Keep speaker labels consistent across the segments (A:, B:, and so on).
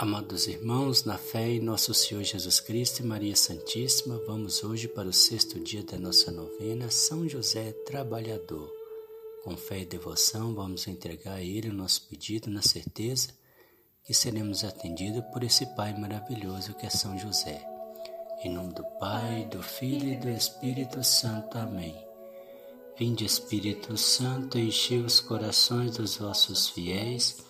A: Amados irmãos, na fé em nosso Senhor Jesus Cristo e Maria Santíssima, vamos hoje para o sexto dia da nossa novena, São José Trabalhador. Com fé e devoção, vamos entregar a Ele o nosso pedido, na certeza que seremos atendidos por esse Pai maravilhoso que é São José. Em nome do Pai, do Filho e do Espírito Santo. Amém. Vinde, Espírito Santo, enchei os corações dos vossos fiéis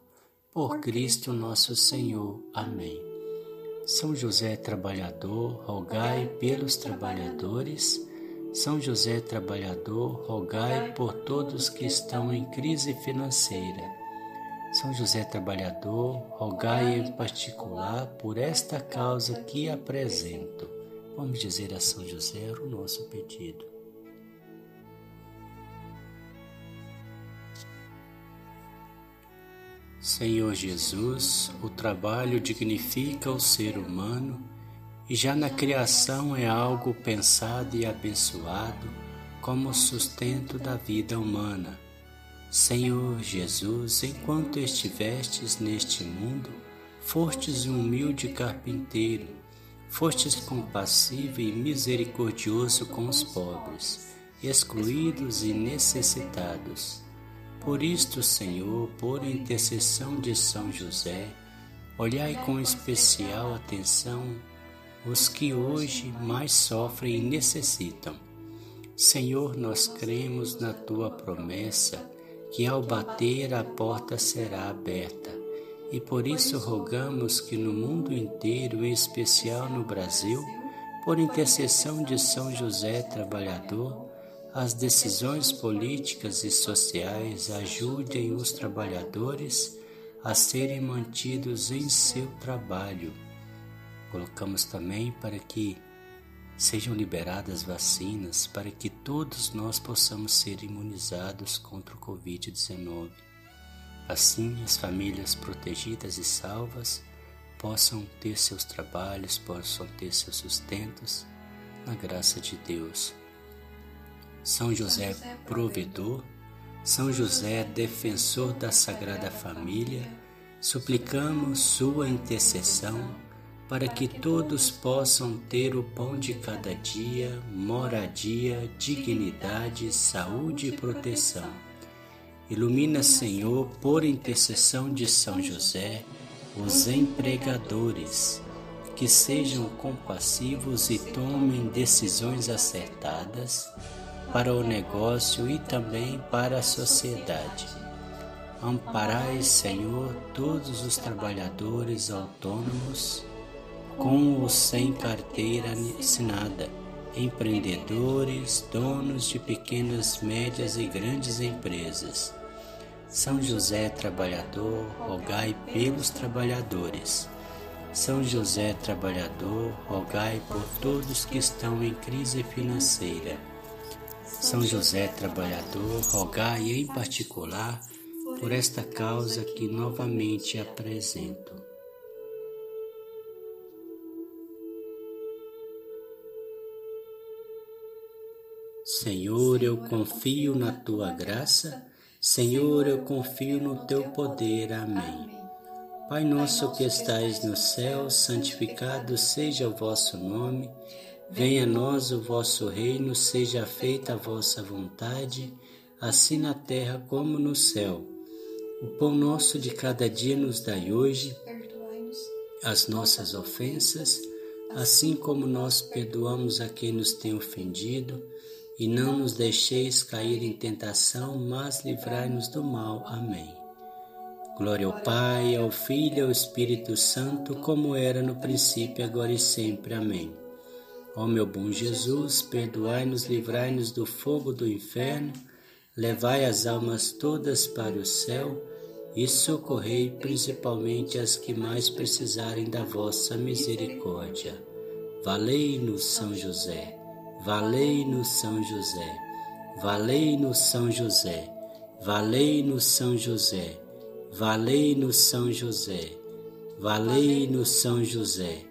A: por Cristo nosso Senhor. Amém. São José trabalhador, rogai pelos trabalhadores. São José trabalhador, rogai por todos que estão em crise financeira. São José trabalhador, rogai em particular por esta causa que apresento. Vamos dizer a São José o nosso pedido. Senhor Jesus, o trabalho dignifica o ser humano e já na criação é algo pensado e abençoado como sustento da vida humana. Senhor Jesus, enquanto estivestes neste mundo, fostes um humilde carpinteiro, fostes compassivo e misericordioso com os pobres, excluídos e necessitados. Por isto, Senhor, por intercessão de São José, olhai com especial atenção os que hoje mais sofrem e necessitam. Senhor, nós cremos na tua promessa que ao bater a porta será aberta. E por isso rogamos que no mundo inteiro, em especial no Brasil, por intercessão de São José Trabalhador, as decisões políticas e sociais ajudem os trabalhadores a serem mantidos em seu trabalho. Colocamos também para que sejam liberadas vacinas para que todos nós possamos ser imunizados contra o Covid-19. Assim, as famílias protegidas e salvas possam ter seus trabalhos, possam ter seus sustentos, na graça de Deus. São José provedor, São José defensor da Sagrada Família, suplicamos sua intercessão para que todos possam ter o pão de cada dia, moradia, dignidade, saúde e proteção. Ilumina, Senhor, por intercessão de São José, os empregadores, que sejam compassivos e tomem decisões acertadas para o negócio e também para a sociedade. Amparai, Senhor, todos os trabalhadores autônomos, com ou sem carteira assinada, empreendedores, donos de pequenas, médias e grandes empresas. São José Trabalhador, rogai pelos trabalhadores. São José Trabalhador, rogai por todos que estão em crise financeira são José Trabalhador, rogai em particular por esta causa que novamente apresento. Senhor, eu confio na tua graça, Senhor, eu confio no teu poder. Amém. Pai nosso que estais no céu, santificado seja o vosso nome. Venha a nós o vosso reino, seja feita a vossa vontade, assim na terra como no céu. O pão nosso de cada dia nos dai hoje, as nossas ofensas, assim como nós perdoamos a quem nos tem ofendido, e não nos deixeis cair em tentação, mas livrai-nos do mal. Amém. Glória ao Pai, ao Filho e ao Espírito Santo, como era no princípio, agora e sempre. Amém. Ó meu bom Jesus, perdoai-nos, livrai-nos do fogo do inferno, levai as almas todas para o céu e socorrei principalmente as que mais precisarem da vossa misericórdia. Valei-nos, São José, valei-nos, São José, valei-nos, São José, valei-nos, São José, valei-nos, São José, valei-nos, São José,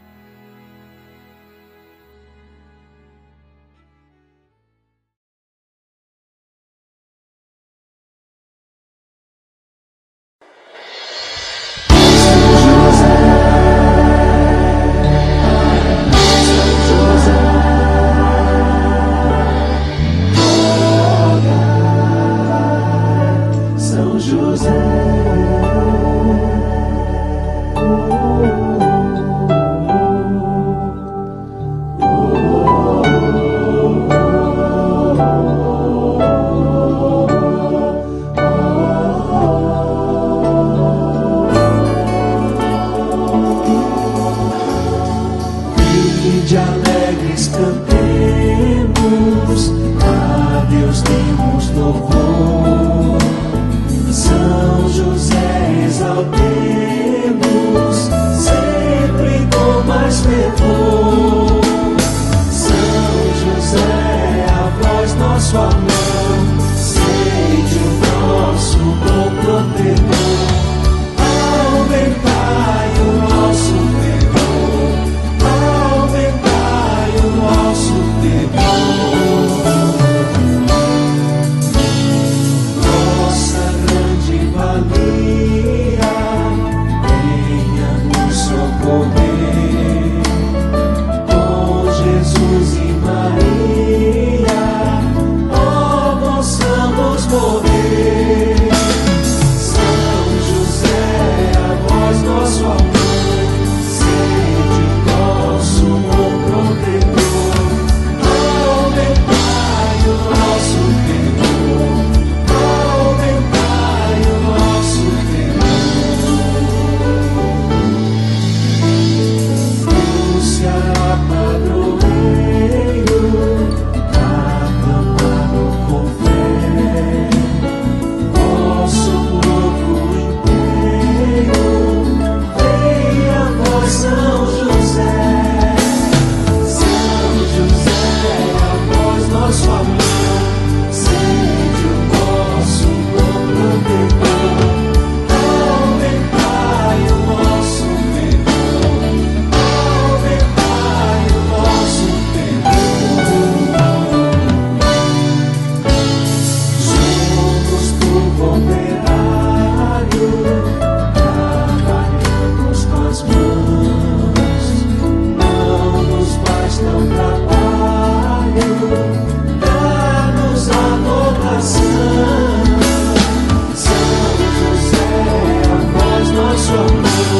B: Jana. transforme alone.